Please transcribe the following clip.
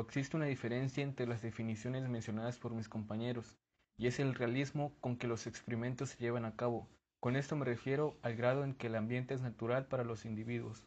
Existe una diferencia entre las definiciones mencionadas por mis compañeros, y es el realismo con que los experimentos se llevan a cabo. Con esto me refiero al grado en que el ambiente es natural para los individuos.